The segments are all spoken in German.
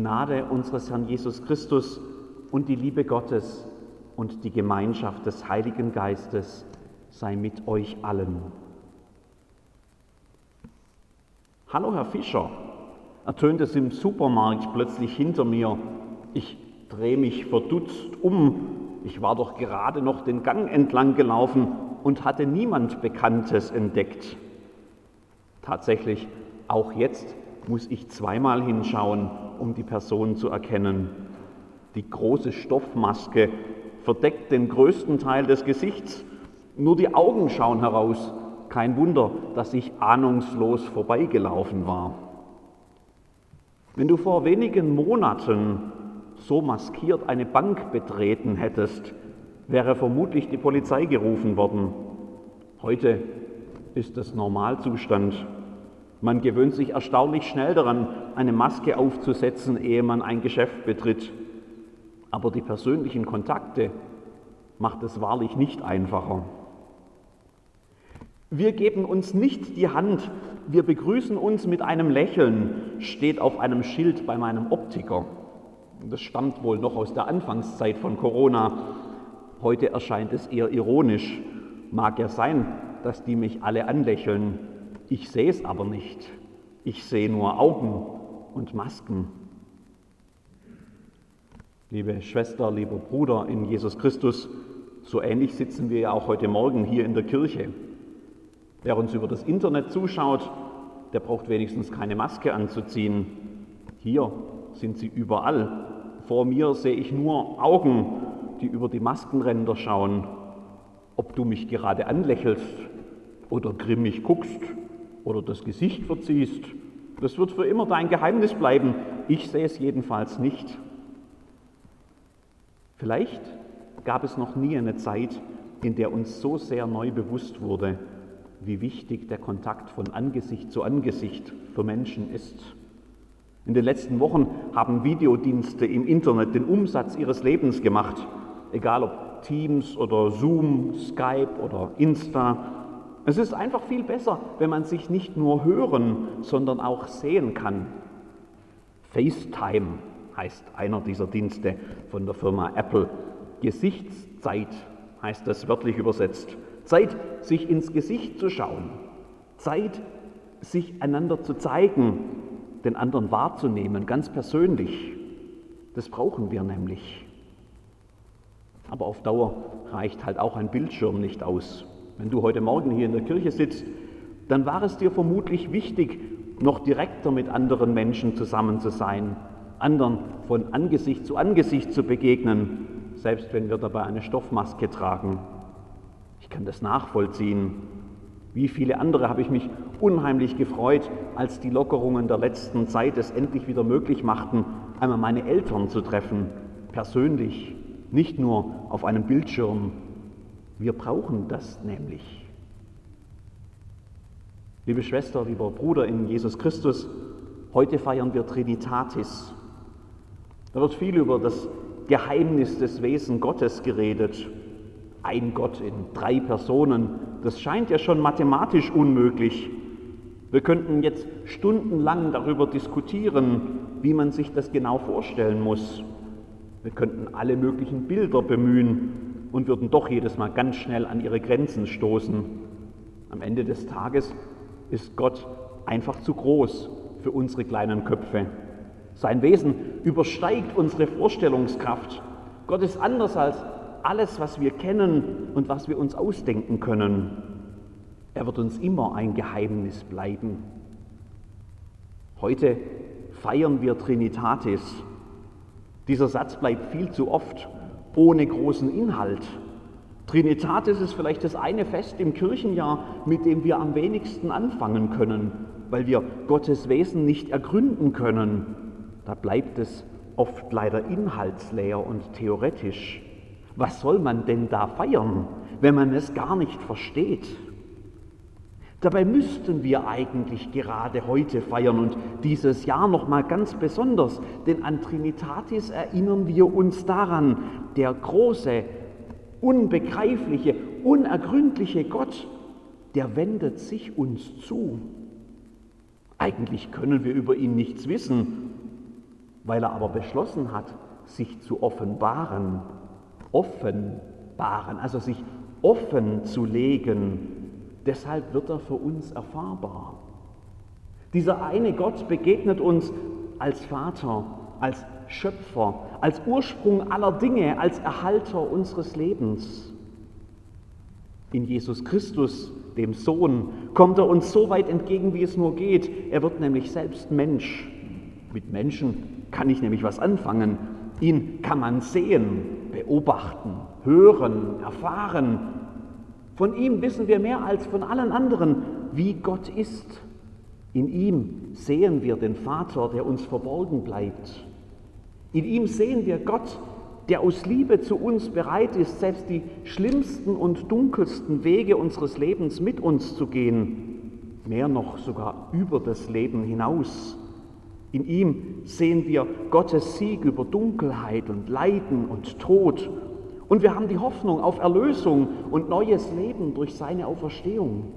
Gnade unseres Herrn Jesus Christus und die Liebe Gottes und die Gemeinschaft des Heiligen Geistes sei mit euch allen. Hallo, Herr Fischer, ertönt es im Supermarkt plötzlich hinter mir. Ich drehe mich verdutzt um. Ich war doch gerade noch den Gang entlang gelaufen und hatte niemand Bekanntes entdeckt. Tatsächlich, auch jetzt muss ich zweimal hinschauen, um die Person zu erkennen. Die große Stoffmaske verdeckt den größten Teil des Gesichts, nur die Augen schauen heraus. Kein Wunder, dass ich ahnungslos vorbeigelaufen war. Wenn du vor wenigen Monaten so maskiert eine Bank betreten hättest, wäre vermutlich die Polizei gerufen worden. Heute ist es Normalzustand. Man gewöhnt sich erstaunlich schnell daran, eine Maske aufzusetzen, ehe man ein Geschäft betritt. Aber die persönlichen Kontakte macht es wahrlich nicht einfacher. Wir geben uns nicht die Hand, wir begrüßen uns mit einem Lächeln, steht auf einem Schild bei meinem Optiker. Das stammt wohl noch aus der Anfangszeit von Corona. Heute erscheint es eher ironisch. Mag ja sein, dass die mich alle anlächeln. Ich sehe es aber nicht. Ich sehe nur Augen und Masken. Liebe Schwester, lieber Bruder in Jesus Christus, so ähnlich sitzen wir ja auch heute Morgen hier in der Kirche. Wer uns über das Internet zuschaut, der braucht wenigstens keine Maske anzuziehen. Hier sind sie überall. Vor mir sehe ich nur Augen, die über die Maskenränder schauen. Ob du mich gerade anlächelst oder grimmig guckst oder das Gesicht verziehst, das wird für immer dein Geheimnis bleiben. Ich sehe es jedenfalls nicht. Vielleicht gab es noch nie eine Zeit, in der uns so sehr neu bewusst wurde, wie wichtig der Kontakt von Angesicht zu Angesicht für Menschen ist. In den letzten Wochen haben Videodienste im Internet den Umsatz ihres Lebens gemacht, egal ob Teams oder Zoom, Skype oder Insta. Es ist einfach viel besser, wenn man sich nicht nur hören, sondern auch sehen kann. FaceTime heißt einer dieser Dienste von der Firma Apple. Gesichtszeit heißt das wörtlich übersetzt. Zeit, sich ins Gesicht zu schauen. Zeit, sich einander zu zeigen, den anderen wahrzunehmen, ganz persönlich. Das brauchen wir nämlich. Aber auf Dauer reicht halt auch ein Bildschirm nicht aus. Wenn du heute Morgen hier in der Kirche sitzt, dann war es dir vermutlich wichtig, noch direkter mit anderen Menschen zusammen zu sein, anderen von Angesicht zu Angesicht zu begegnen, selbst wenn wir dabei eine Stoffmaske tragen. Ich kann das nachvollziehen. Wie viele andere habe ich mich unheimlich gefreut, als die Lockerungen der letzten Zeit es endlich wieder möglich machten, einmal meine Eltern zu treffen, persönlich, nicht nur auf einem Bildschirm, wir brauchen das nämlich. Liebe Schwester, lieber Bruder in Jesus Christus, heute feiern wir Trinitatis. Da wird viel über das Geheimnis des Wesen Gottes geredet. Ein Gott in drei Personen, das scheint ja schon mathematisch unmöglich. Wir könnten jetzt stundenlang darüber diskutieren, wie man sich das genau vorstellen muss. Wir könnten alle möglichen Bilder bemühen, und würden doch jedes Mal ganz schnell an ihre Grenzen stoßen. Am Ende des Tages ist Gott einfach zu groß für unsere kleinen Köpfe. Sein Wesen übersteigt unsere Vorstellungskraft. Gott ist anders als alles, was wir kennen und was wir uns ausdenken können. Er wird uns immer ein Geheimnis bleiben. Heute feiern wir Trinitatis. Dieser Satz bleibt viel zu oft ohne großen Inhalt. Trinitatis ist vielleicht das eine Fest im Kirchenjahr, mit dem wir am wenigsten anfangen können, weil wir Gottes Wesen nicht ergründen können. Da bleibt es oft leider inhaltsleer und theoretisch. Was soll man denn da feiern, wenn man es gar nicht versteht? Dabei müssten wir eigentlich gerade heute feiern und dieses Jahr noch mal ganz besonders, denn an Trinitatis erinnern wir uns daran, der große, unbegreifliche, unergründliche Gott, der wendet sich uns zu. Eigentlich können wir über ihn nichts wissen, weil er aber beschlossen hat, sich zu offenbaren, offenbaren, also sich offen zu legen, deshalb wird er für uns erfahrbar. Dieser eine Gott begegnet uns als Vater, als Schöpfer, als Ursprung aller Dinge, als Erhalter unseres Lebens. In Jesus Christus, dem Sohn, kommt er uns so weit entgegen, wie es nur geht. Er wird nämlich selbst Mensch. Mit Menschen kann ich nämlich was anfangen. Ihn kann man sehen, beobachten, hören, erfahren. Von ihm wissen wir mehr als von allen anderen, wie Gott ist. In ihm sehen wir den Vater, der uns verborgen bleibt. In ihm sehen wir Gott, der aus Liebe zu uns bereit ist, selbst die schlimmsten und dunkelsten Wege unseres Lebens mit uns zu gehen, mehr noch sogar über das Leben hinaus. In ihm sehen wir Gottes Sieg über Dunkelheit und Leiden und Tod. Und wir haben die Hoffnung auf Erlösung und neues Leben durch seine Auferstehung.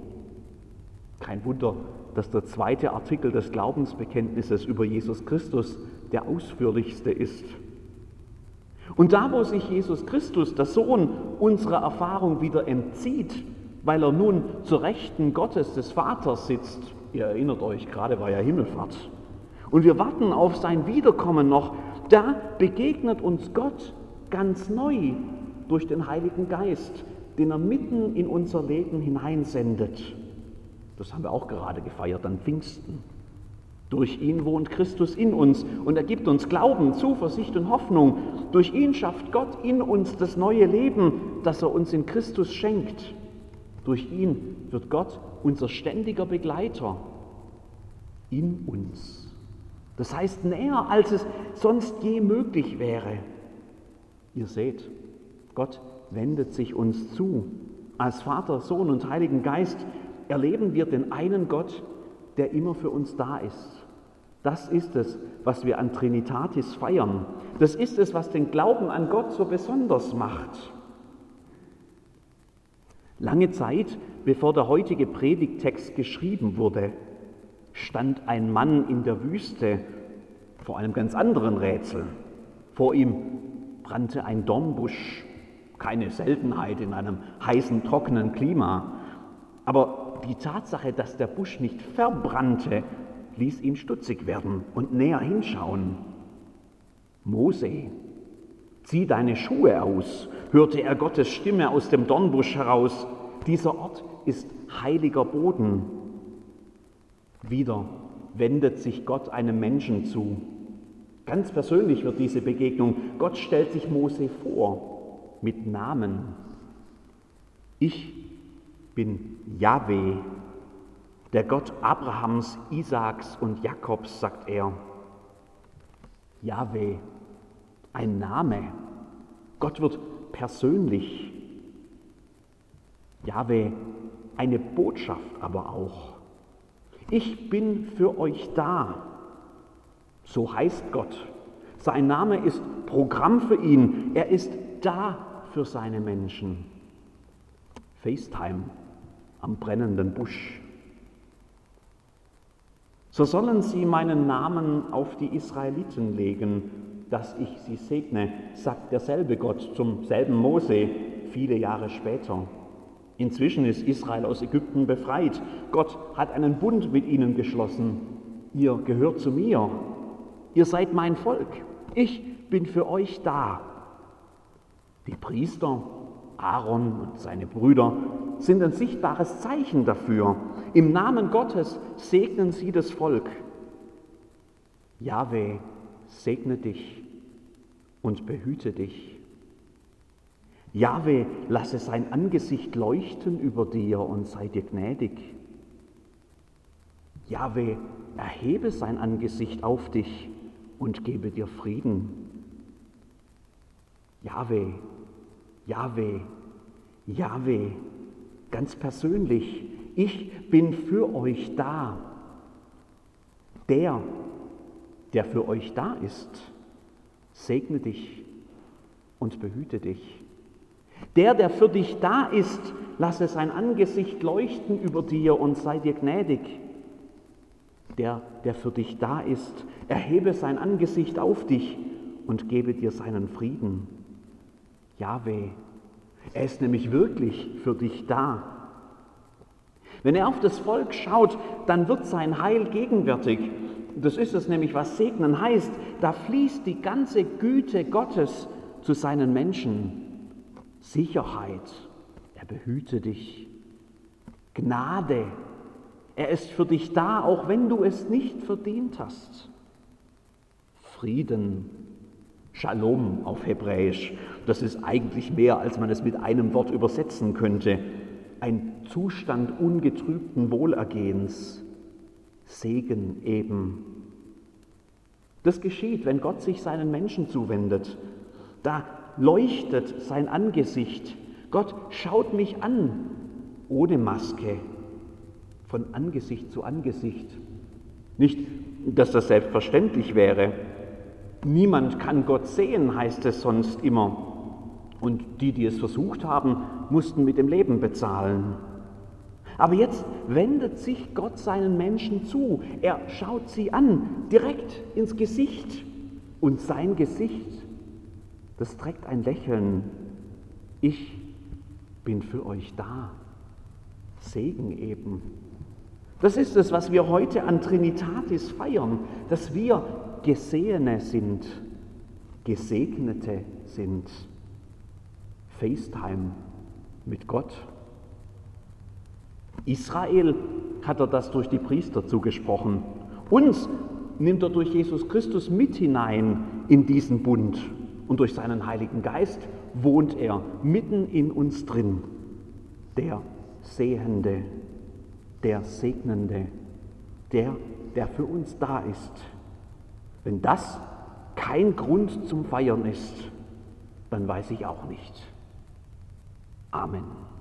Kein Wunder, dass der zweite Artikel des Glaubensbekenntnisses über Jesus Christus der ausführlichste ist. Und da, wo sich Jesus Christus, der Sohn, unserer Erfahrung wieder entzieht, weil er nun zur Rechten Gottes des Vaters sitzt, ihr erinnert euch, gerade war ja Himmelfahrt, und wir warten auf sein Wiederkommen noch, da begegnet uns Gott ganz neu durch den Heiligen Geist, den er mitten in unser Leben hineinsendet. Das haben wir auch gerade gefeiert an Pfingsten. Durch ihn wohnt Christus in uns und er gibt uns Glauben, Zuversicht und Hoffnung. Durch ihn schafft Gott in uns das neue Leben, das er uns in Christus schenkt. Durch ihn wird Gott unser ständiger Begleiter in uns. Das heißt näher, als es sonst je möglich wäre. Ihr seht, Gott wendet sich uns zu. Als Vater, Sohn und Heiligen Geist erleben wir den einen Gott, der immer für uns da ist. Das ist es, was wir an Trinitatis feiern. Das ist es, was den Glauben an Gott so besonders macht. Lange Zeit, bevor der heutige Predigtext geschrieben wurde, stand ein Mann in der Wüste vor einem ganz anderen Rätsel. Vor ihm brannte ein Dornbusch, keine Seltenheit in einem heißen, trockenen Klima. Aber die Tatsache, dass der Busch nicht verbrannte, ließ ihn stutzig werden und näher hinschauen. Mose, zieh deine Schuhe aus, hörte er Gottes Stimme aus dem Dornbusch heraus. Dieser Ort ist heiliger Boden. Wieder wendet sich Gott einem Menschen zu. Ganz persönlich wird diese Begegnung. Gott stellt sich Mose vor mit Namen. Ich bin Yahweh, der Gott Abrahams, Isaaks und Jakobs, sagt er. Yahweh, ein Name. Gott wird persönlich. Yahweh, eine Botschaft aber auch. Ich bin für euch da. So heißt Gott. Sein Name ist Programm für ihn. Er ist da für seine Menschen. FaceTime am brennenden Busch. So sollen sie meinen Namen auf die Israeliten legen, dass ich sie segne, sagt derselbe Gott zum selben Mose viele Jahre später. Inzwischen ist Israel aus Ägypten befreit. Gott hat einen Bund mit ihnen geschlossen. Ihr gehört zu mir. Ihr seid mein Volk. Ich bin für euch da. Die Priester Aaron und seine Brüder sind ein sichtbares Zeichen dafür. Im Namen Gottes segnen sie das Volk. Jahwe, segne dich und behüte dich. Jahwe, lasse sein Angesicht leuchten über dir und sei dir gnädig. Jahwe, erhebe sein Angesicht auf dich und gebe dir Frieden. Jahwe, Jahwe, Jahwe, ganz persönlich, ich bin für euch da. Der, der für euch da ist, segne dich und behüte dich. Der, der für dich da ist, lasse sein Angesicht leuchten über dir und sei dir gnädig. der, der für dich da ist, erhebe sein Angesicht auf dich und gebe dir seinen Frieden. Jahweh, er ist nämlich wirklich für dich da. Wenn er auf das Volk schaut, dann wird sein Heil gegenwärtig. Das ist es nämlich, was segnen heißt. Da fließt die ganze Güte Gottes zu seinen Menschen. Sicherheit, er behüte dich. Gnade, er ist für dich da, auch wenn du es nicht verdient hast. Frieden, Shalom auf Hebräisch, das ist eigentlich mehr, als man es mit einem Wort übersetzen könnte. Ein Zustand ungetrübten Wohlergehens, Segen eben. Das geschieht, wenn Gott sich seinen Menschen zuwendet. Da leuchtet sein Angesicht. Gott schaut mich an, ohne Maske, von Angesicht zu Angesicht. Nicht, dass das selbstverständlich wäre. Niemand kann Gott sehen, heißt es sonst immer. Und die, die es versucht haben, mussten mit dem Leben bezahlen. Aber jetzt wendet sich Gott seinen Menschen zu. Er schaut sie an, direkt ins Gesicht. Und sein Gesicht, das trägt ein Lächeln. Ich bin für euch da. Segen eben. Das ist es, was wir heute an Trinitatis feiern, dass wir Gesehene sind, Gesegnete sind. FaceTime mit Gott. Israel hat er das durch die Priester zugesprochen. Uns nimmt er durch Jesus Christus mit hinein in diesen Bund. Und durch seinen Heiligen Geist wohnt er mitten in uns drin. Der Sehende, der Segnende, der, der für uns da ist. Wenn das kein Grund zum Feiern ist, dann weiß ich auch nicht. Amen.